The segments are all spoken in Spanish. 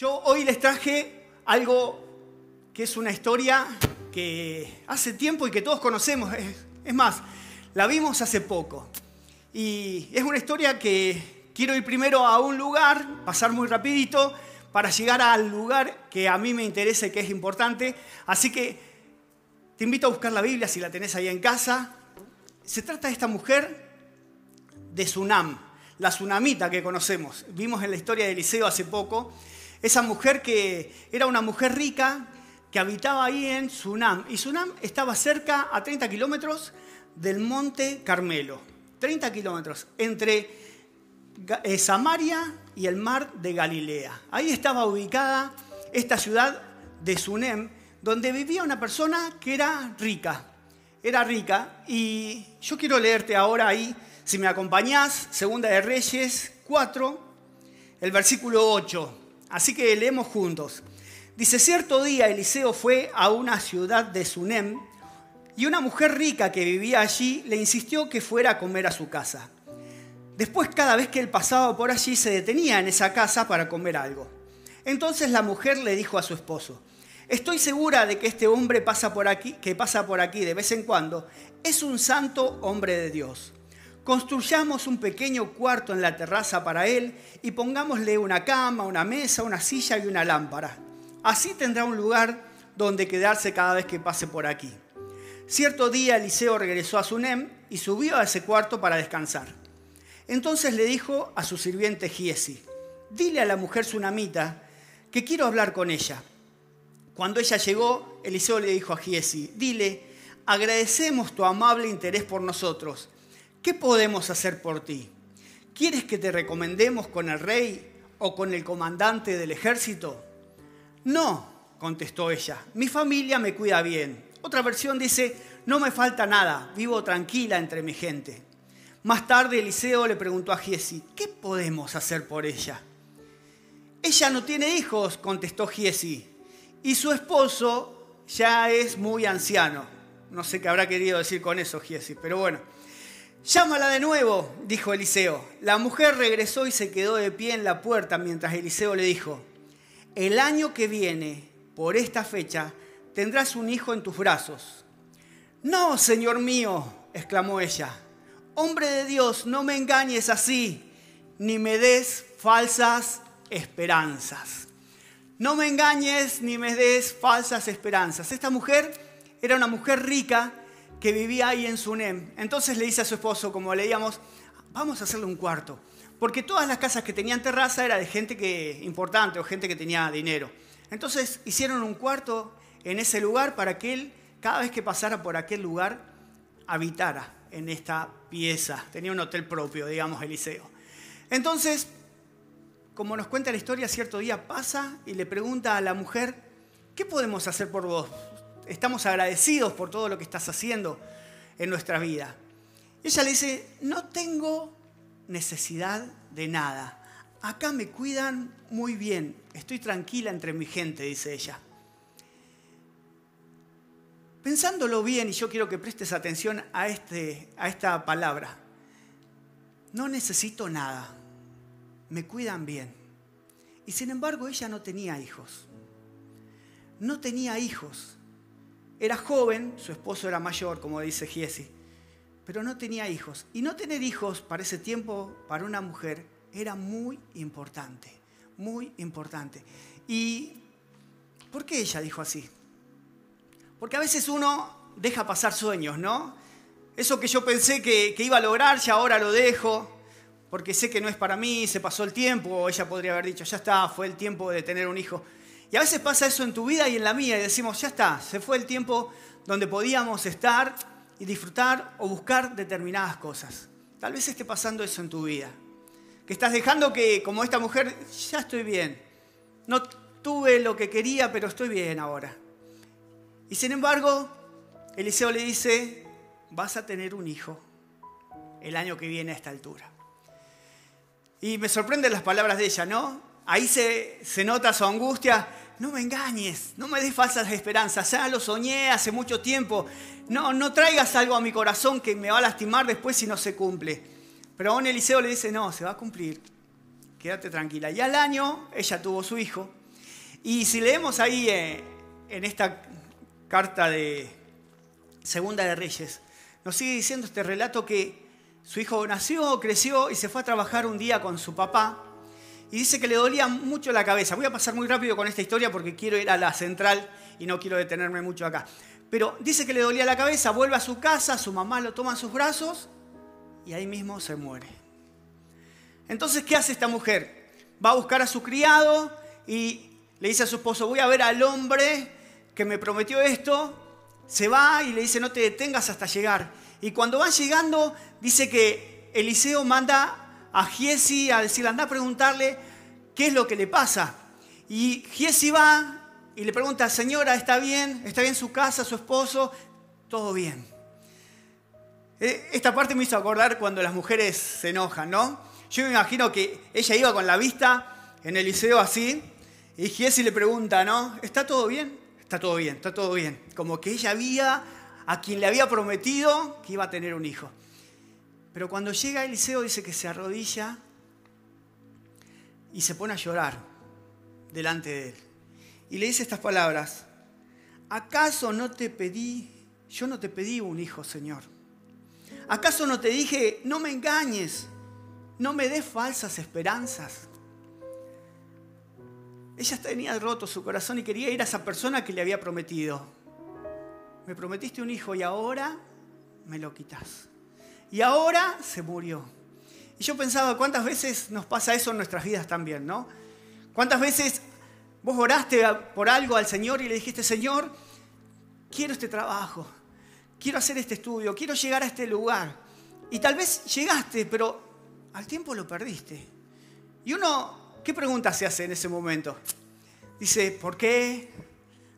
Yo hoy les traje algo que es una historia que hace tiempo y que todos conocemos. Es, más, la vimos hace poco. Y es una historia que quiero ir primero a un lugar, pasar muy rapidito, para llegar al lugar que a mí me interesa y que es importante. Así que te invito a buscar la Biblia si la tenés ahí en casa. Se trata de esta mujer de Sunam, la tsunamita que conocemos. Vimos en la historia de Eliseo hace poco. Esa mujer que era una mujer rica que habitaba ahí en Sunam. Y Sunam estaba cerca, a 30 kilómetros, del monte Carmelo. 30 kilómetros entre eh, Samaria y el mar de Galilea. Ahí estaba ubicada esta ciudad de Sunem, donde vivía una persona que era rica. Era rica. Y yo quiero leerte ahora ahí, si me acompañás, Segunda de Reyes 4, el versículo 8. Así que leemos juntos. Dice, cierto día Eliseo fue a una ciudad de Sunem y una mujer rica que vivía allí le insistió que fuera a comer a su casa. Después cada vez que él pasaba por allí se detenía en esa casa para comer algo. Entonces la mujer le dijo a su esposo, estoy segura de que este hombre pasa por aquí, que pasa por aquí de vez en cuando, es un santo hombre de Dios. Construyamos un pequeño cuarto en la terraza para él y pongámosle una cama, una mesa, una silla y una lámpara. Así tendrá un lugar donde quedarse cada vez que pase por aquí. Cierto día Eliseo regresó a Sunem y subió a ese cuarto para descansar. Entonces le dijo a su sirviente Giesi, dile a la mujer sunamita que quiero hablar con ella. Cuando ella llegó, Eliseo le dijo a Giesi, dile, agradecemos tu amable interés por nosotros. ¿Qué podemos hacer por ti? ¿Quieres que te recomendemos con el rey o con el comandante del ejército? No, contestó ella, mi familia me cuida bien. Otra versión dice, no me falta nada, vivo tranquila entre mi gente. Más tarde Eliseo le preguntó a Giesi, ¿qué podemos hacer por ella? Ella no tiene hijos, contestó Giesi, y su esposo ya es muy anciano. No sé qué habrá querido decir con eso Giesi, pero bueno. Llámala de nuevo, dijo Eliseo. La mujer regresó y se quedó de pie en la puerta mientras Eliseo le dijo, el año que viene, por esta fecha, tendrás un hijo en tus brazos. No, Señor mío, exclamó ella, hombre de Dios, no me engañes así, ni me des falsas esperanzas. No me engañes ni me des falsas esperanzas. Esta mujer era una mujer rica que vivía ahí en Sunem. Entonces le dice a su esposo, como leíamos, vamos a hacerle un cuarto porque todas las casas que tenían terraza era de gente que, importante o gente que tenía dinero. Entonces hicieron un cuarto en ese lugar para que él, cada vez que pasara por aquel lugar, habitara en esta pieza. Tenía un hotel propio, digamos, Eliseo. Entonces, como nos cuenta la historia, cierto día pasa y le pregunta a la mujer, ¿qué podemos hacer por vos? Estamos agradecidos por todo lo que estás haciendo en nuestra vida. ella le dice, no tengo necesidad de nada. Acá me cuidan muy bien, estoy tranquila entre mi gente, dice ella. Pensándolo bien, y yo quiero que prestes atención a, este, a esta palabra, no necesito nada, me cuidan bien. Y sin embargo ella no tenía hijos. No tenía hijos. Era joven, su esposo era mayor, como dice Giesi pero no tenía hijos. Y no tener hijos para ese tiempo, para una mujer, era muy importante, muy importante. ¿Y por qué ella dijo así? Porque a veces uno deja pasar sueños, ¿no? Eso que yo pensé que, iba a lograr, ya ahora lo dejo, porque sé que no es para mí, se pasó el tiempo, o ella podría haber dicho, ya está, fue el tiempo de tener un hijo. Y a veces pasa eso en tu vida y en la mía, y decimos, ya está, se fue el tiempo donde podíamos estar y disfrutar o buscar determinadas cosas. Tal vez esté pasando eso en tu vida. Que estás dejando que, como esta mujer, ya estoy bien. No tuve lo que quería, pero estoy bien ahora. Y sin embargo, Eliseo le dice, vas a tener un hijo el año que viene a esta altura. Y me sorprenden las palabras de ella, ¿no? Ahí se, se nota su angustia, no me engañes, no me des falsas esperanzas, ya lo soñé hace mucho tiempo, no, no traigas algo a mi corazón que me va a lastimar después si no se cumple. Pero aún Eliseo le dice, no, se va a cumplir, quédate tranquila. Y al año ella tuvo su hijo, Y si leemos ahí eh, en esta carta de Segunda de Reyes, nos sigue diciendo este relato que su hijo nació, creció y se fue a trabajar un día con su papá. Y dice que le dolía mucho la cabeza. Voy a pasar muy rápido con esta historia porque quiero ir a la central y no quiero detenerme mucho acá. Pero dice que le dolía la cabeza, vuelve a su casa, su mamá lo toma en sus brazos y ahí mismo se muere. Entonces, ¿qué hace esta mujer? Va a buscar a su criado y le dice a su esposo, voy a ver al hombre que me prometió esto. Se va y le dice, no te detengas hasta llegar. Y cuando van llegando, dice que Eliseo manda a Giesi a decirle, anda a preguntarle qué es lo que le pasa. Y Giesi va y le pregunta, señora, ¿está bien? ¿Está bien su casa, su esposo? Todo bien. Eh, esta parte me hizo acordar cuando las mujeres se enojan, ¿no? Yo me imagino que ella iba con la vista en el liceo así, y Giesi le pregunta, ¿no? ¿Está todo bien? Está todo bien, está todo bien. Como que ella había a quien le había prometido que iba a tener un hijo. Pero cuando llega Eliseo dice que se arrodilla y se pone a llorar delante de él. Y le dice estas palabras, ¿acaso no te pedí, yo no te pedí un hijo, Señor? ¿Acaso no te dije, no me engañes? no me des falsas esperanzas. Ella tenía roto su corazón y quería ir a esa persona que le había prometido. Me prometiste un hijo y ahora me lo quitas. Y ahora se murió. Y yo pensaba, ¿cuántas veces nos pasa eso en nuestras vidas también, no? ¿Cuántas veces vos oraste por algo al Señor y le dijiste, Señor, quiero este trabajo, quiero hacer este estudio, quiero llegar a este lugar? Y tal vez llegaste, pero al tiempo lo perdiste. Y uno, ¿qué pregunta se hace en ese momento? Dice, ¿por qué?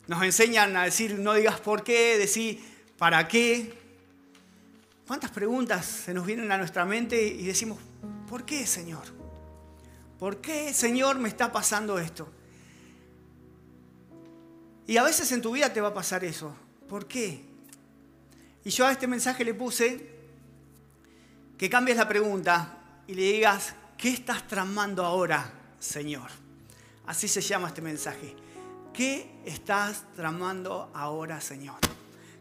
Nos enseñan a decir, no digas por qué, decir, ¿para qué? ¿Cuántas preguntas se nos vienen a nuestra mente y decimos, ¿por qué, Señor? ¿Por qué, Señor, me está pasando esto? Y a veces en tu vida te va a pasar eso. ¿Por qué? Y yo a este mensaje le puse que cambies la pregunta y le digas, ¿qué estás tramando ahora, Señor? Así se llama este mensaje. ¿Qué estás tramando ahora, Señor?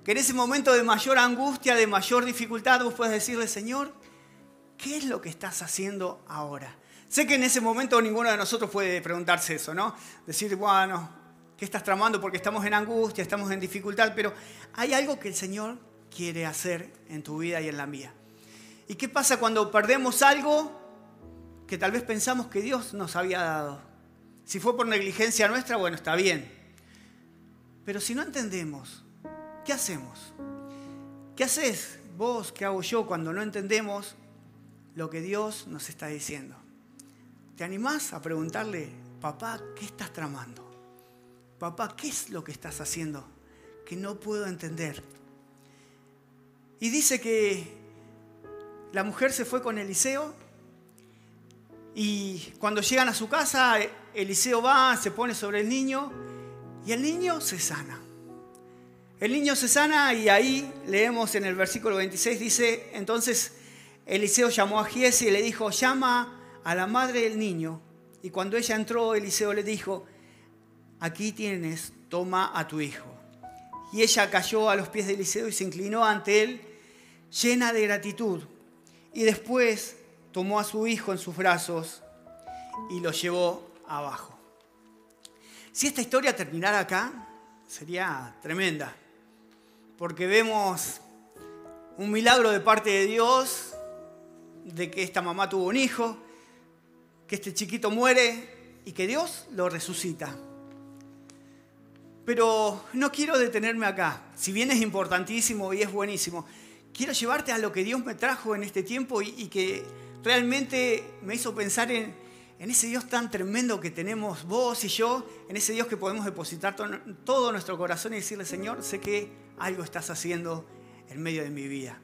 Que en ese momento de mayor angustia, de mayor dificultad, vos puedes decirle, Señor, ¿qué es lo que estás haciendo ahora? Sé que en ese momento ninguno de nosotros puede preguntarse eso, ¿no? Decir, bueno, ¿qué estás tramando? Porque estamos en angustia, estamos en dificultad, pero hay algo que el Señor quiere hacer en tu vida y en la mía. ¿Y qué pasa cuando perdemos algo que tal vez pensamos que Dios nos había dado? Si fue por negligencia nuestra, bueno, está bien. Pero si no entendemos, ¿qué hacemos? ¿Qué haces vos, qué hago yo cuando no entendemos lo que Dios nos está diciendo? ¿Te animás a preguntarle, papá, ¿qué estás tramando? Papá, ¿qué es lo que estás haciendo que no puedo entender? Y dice que la mujer se fue con Eliseo y cuando llegan a su casa, Eliseo va, se pone sobre el niño y el niño se sana. El niño se sana y ahí leemos en el versículo 26, dice, entonces Eliseo llamó a Giesi y le dijo, llama a la madre del niño. Y cuando ella entró, Eliseo le dijo, aquí tienes, toma a tu hijo. Y ella cayó a los pies de Eliseo y se inclinó ante él, llena de gratitud y después tomó a su hijo en sus brazos y lo llevó abajo. Si esta historia terminara acá, sería tremenda, porque vemos un milagro de parte de Dios, de que esta mamá tuvo un hijo, que este chiquito muere y que Dios lo resucita. Pero no quiero detenerme acá, si bien es importantísimo y es buenísimo, quiero llevarte a lo que Dios me trajo en este tiempo y, que realmente me hizo pensar en, ese Dios tan tremendo que tenemos vos y yo, en ese Dios que podemos depositar todo, nuestro corazón y decirle, Señor, sé que algo estás haciendo en medio de mi vida.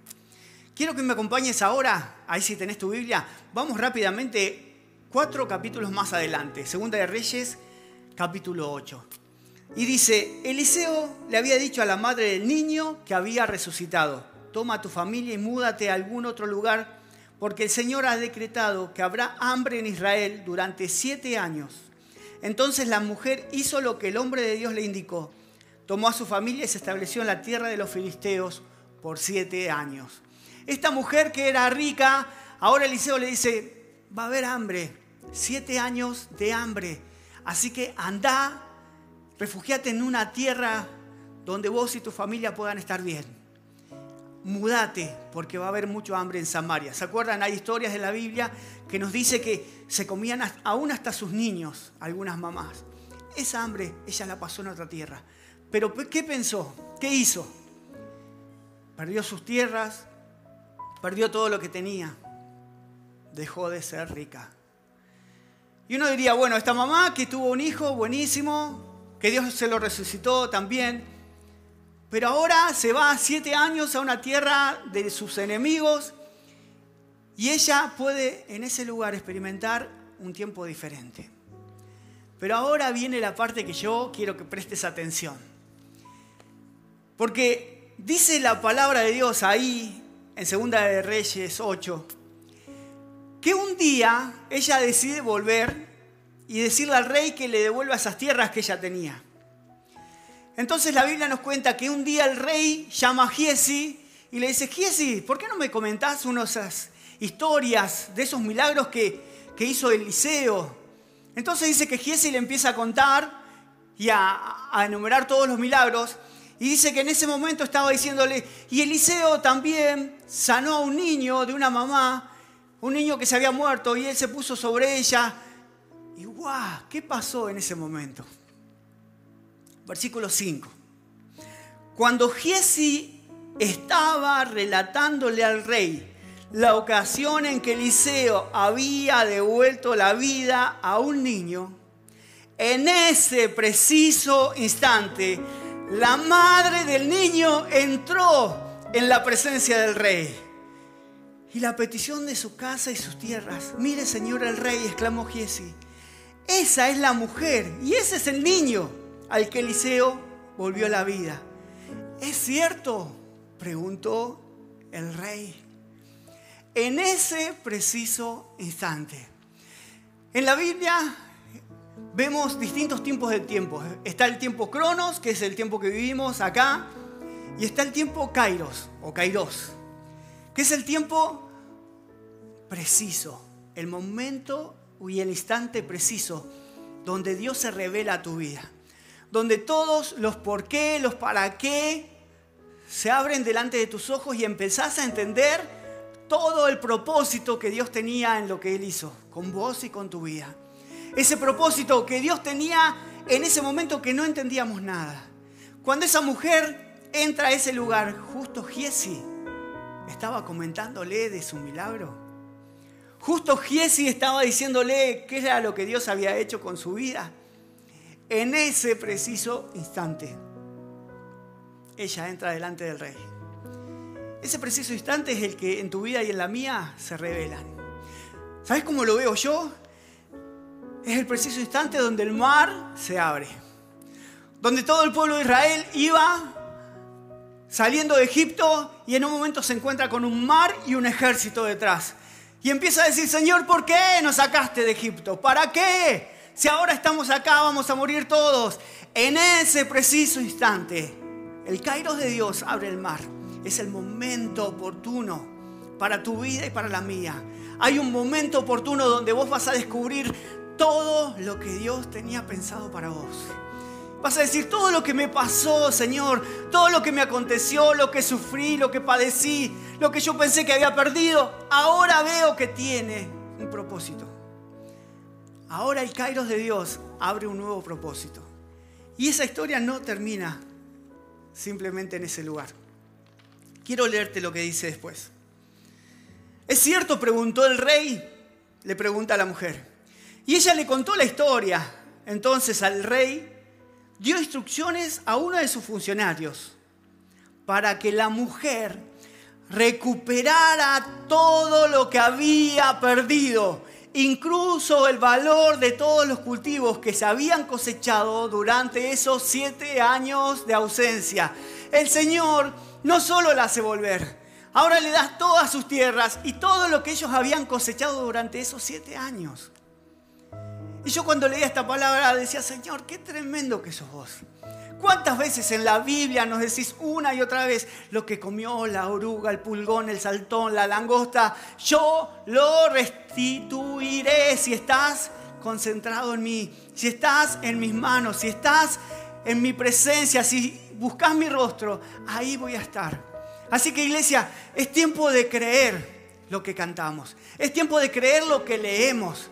Quiero que me acompañes ahora, ahí si tenés tu Biblia, vamos rápidamente cuatro capítulos más adelante, Segunda de Reyes, capítulo 8. Y dice, Eliseo le había dicho a la madre del niño que había resucitado toma tu familia y múdate a algún otro lugar, porque el Señor ha decretado que habrá hambre en Israel durante siete años. Entonces la mujer hizo lo que el hombre de Dios le indicó. Tomó a su familia y se estableció en la tierra de los filisteos por siete años. Esta mujer que era rica, ahora Eliseo le dice, va a haber hambre, siete años de hambre. Así que anda, refugiate en una tierra donde vos y tu familia puedan estar bien. Mudate, porque va a haber mucho hambre en Samaria. ¿Se acuerdan? Hay historias de la Biblia que nos dice que se comían aún hasta sus niños, algunas mamás. Esa hambre ella la pasó en otra tierra. Pero ¿qué pensó? ¿Qué hizo? Perdió sus tierras, perdió todo lo que tenía, dejó de ser rica. Y uno diría, bueno, esta mamá que tuvo un hijo buenísimo, que Dios se lo resucitó también, pero ahora se va siete años a una tierra de sus enemigos y ella puede en ese lugar experimentar un tiempo diferente. Pero ahora viene la parte que yo quiero que prestes atención. Porque dice la palabra de Dios ahí en Segunda de Reyes 8, que un día ella decide volver y decirle al rey que le devuelva esas tierras que ella tenía. Entonces la Biblia nos cuenta que un día el rey llama a Giesi y le dice, Giesi, ¿por qué no me comentás unas historias de esos milagros que, que hizo Eliseo? Entonces dice que Giesi le empieza a contar y a, a enumerar todos los milagros. Y dice que en ese momento estaba diciéndole, y Eliseo también sanó a un niño de una mamá un niño que se había muerto y él se puso sobre ella. Y guau, ¿qué pasó en ese momento? Versículo 5. Cuando Giesi estaba relatándole al rey la ocasión en que Eliseo había devuelto la vida a un niño, en ese preciso instante, la madre del niño entró en la presencia del rey y la petición de su casa y sus tierras. Mire, Señor el rey, exclamó Giesi. Esa es la mujer y ese es el niño al que Eliseo volvió a la vida. ¿Es cierto? preguntó el rey. En ese preciso instante. En la Biblia vemos distintos tiempos del tiempo. Está el tiempo Cronos, que es el tiempo que vivimos acá, y está el tiempo Kairos o Kairos, que es el tiempo preciso, el momento y el instante preciso donde Dios se revela a tu vida, donde todos los por qué, los para qué se abren delante de tus ojos y empezás a entender todo el propósito que Dios tenía en lo que Él hizo, con vos y con tu vida. Ese propósito que Dios tenía en ese momento que no entendíamos nada. Cuando esa mujer entra a ese lugar, justo Giesi estaba comentándole de su milagro. Justo Giesi estaba diciéndole qué era lo que Dios había hecho con su vida. En ese preciso instante, ella entra delante del rey. Ese preciso instante es el que en tu vida y en la mía se revelan. ¿Sabes cómo lo veo yo? Es el preciso instante donde el mar se abre. Donde todo el pueblo de Israel iba saliendo de Egipto y en un momento se encuentra con un mar y un ejército detrás. Y empieza a decir, Señor, ¿por qué nos sacaste de Egipto? ¿Para qué? Si ahora estamos acá vamos a morir todos. En ese preciso instante, el Kairos de Dios abre el mar. Es el momento oportuno para tu vida y para la mía. Hay un momento oportuno donde vos vas a descubrir todo lo que Dios tenía pensado para vos. Vas a decir todo lo que me pasó, Señor, todo lo que me aconteció, lo que sufrí, lo que padecí, lo que yo pensé que había perdido, ahora veo que tiene un propósito. Ahora el Kairos de Dios abre un nuevo propósito. Y esa historia no termina simplemente en ese lugar. Quiero leerte lo que dice después. ¿Es cierto? preguntó el rey, le pregunta a la mujer. Y ella le contó la historia. Entonces al rey dio instrucciones a uno de sus funcionarios para que la mujer recuperara todo lo que había perdido, incluso el valor de todos los cultivos que se habían cosechado durante esos siete años de ausencia. El Señor no solo la hace volver, ahora le das todas sus tierras y todo lo que ellos habían cosechado durante esos siete años. Y yo cuando leía esta palabra decía, Señor, qué tremendo que sos vos. ¿Cuántas veces en la Biblia nos decís una y otra vez lo que comió la oruga, el pulgón, el saltón, la langosta? Yo lo restituiré si estás concentrado en mí, si estás en mis manos, si estás en mi presencia, si buscas mi rostro, ahí voy a estar. Así que iglesia, es tiempo de creer lo que cantamos. Es tiempo de creer lo que leemos.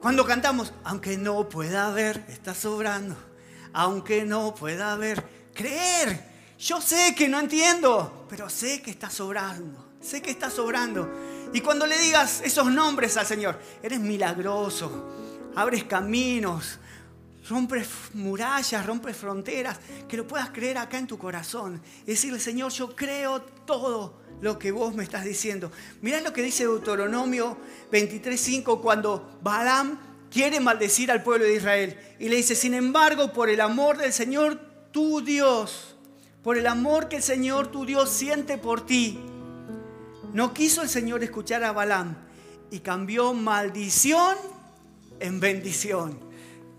Cuando cantamos, aunque no pueda ver, está sobrando aunque no pueda ver. Creer. Yo sé que no entiendo, pero sé que está sobrando. Sé que está sobrando. Y cuando le digas esos nombres al Señor, eres milagroso, abres caminos, rompes murallas, rompes fronteras, que lo puedas creer acá en tu corazón. Y decirle, Señor, yo creo todo lo que vos me estás diciendo. Mirá lo que dice Deuteronomio 23.5 cuando Balaam quiere maldecir al pueblo de Israel. Y le dice, sin embargo, por el amor del Señor tu Dios, por el amor que el Señor tu Dios siente por ti, no quiso el Señor escuchar a Balaam y cambió maldición en bendición.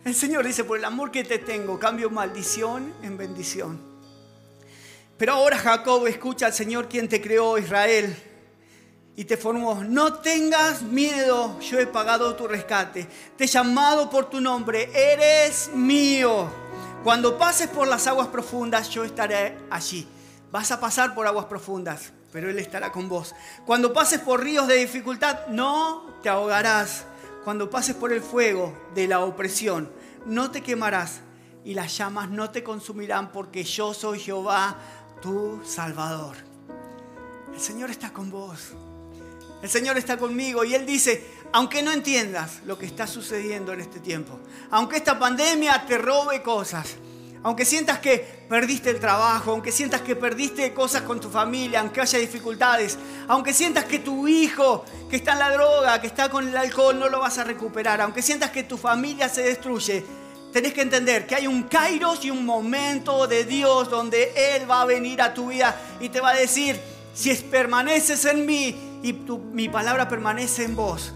El Señor dice, por el amor que te tengo, cambio maldición en bendición. Pero ahora Jacob escucha al Señor quien te creó, Israel y te formó. No tengas miedo, yo he pagado tu rescate. Te he llamado por tu nombre, eres mío. Cuando pases por las aguas profundas, yo estaré allí. Vas a pasar por aguas profundas, pero Él estará con vos. Cuando pases por ríos de dificultad, no te ahogarás. Cuando pases por el fuego de la opresión, no te quemarás y las llamas no te consumirán porque yo soy Jehová, tu Salvador. El Señor está con vos. El Señor está conmigo y Él dice, aunque no entiendas lo que está sucediendo en este tiempo, aunque esta pandemia te robe cosas, aunque sientas que perdiste el trabajo, aunque sientas que perdiste cosas con tu familia, aunque haya dificultades, aunque sientas que tu hijo que está en la droga, que está con el alcohol, no lo vas a recuperar, aunque sientas que tu familia se destruye, tenés que entender que hay un kairos y un momento de Dios donde Él va a venir a tu vida y te va a decir, si permaneces en mí y mi palabra permanece en vos,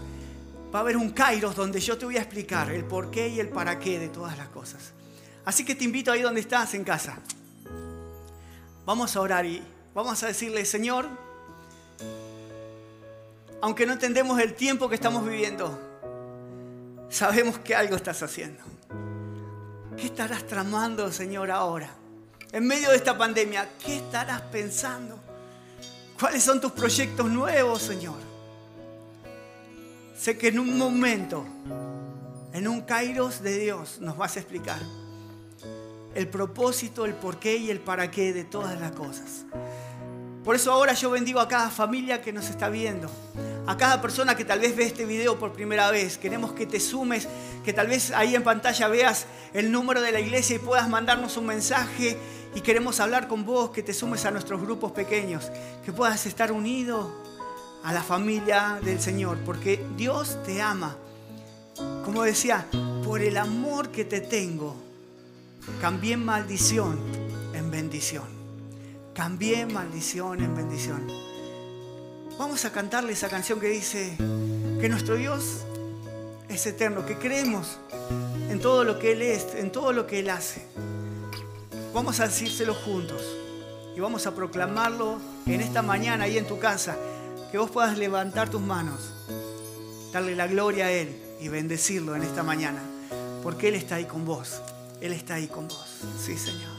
va a haber un kairos donde yo te voy a explicar el por qué y el para qué de todas las cosas. Así que te invito ahí donde estás, en casa. Vamos a orar y vamos a decirle, Señor, aunque no entendemos el tiempo que estamos viviendo, sabemos que algo estás haciendo. ¿Qué estarás tramando, Señor, ahora? En medio de esta pandemia, ¿qué estarás pensando? ¿Cuáles son tus proyectos nuevos, Señor? Sé que en un momento, en un kairos de Dios, nos vas a explicar el propósito, el porqué y el para qué de todas las cosas. Por eso ahora yo bendigo a cada familia que nos está viendo, a cada persona que tal vez ve este video por primera vez. Queremos que te sumes, que tal vez ahí en pantalla veas el número de la iglesia y puedas mandarnos un mensaje y queremos hablar con vos, que te sumes a nuestros grupos pequeños, que puedas estar unido a la familia del Señor, porque Dios te ama. Como decía, por el amor que te tengo, cambié maldición en bendición. Cambié maldición en bendición. Vamos a cantarle esa canción que dice que nuestro Dios es eterno, que creemos en todo lo que Él es, en todo lo que Él hace. Vamos a decírselo juntos y vamos a proclamarlo en esta mañana ahí en tu casa, que vos puedas levantar tus manos, darle la gloria a Él y bendecirlo en esta mañana, porque Él está ahí con vos, Él está ahí con vos. Sí, Señor.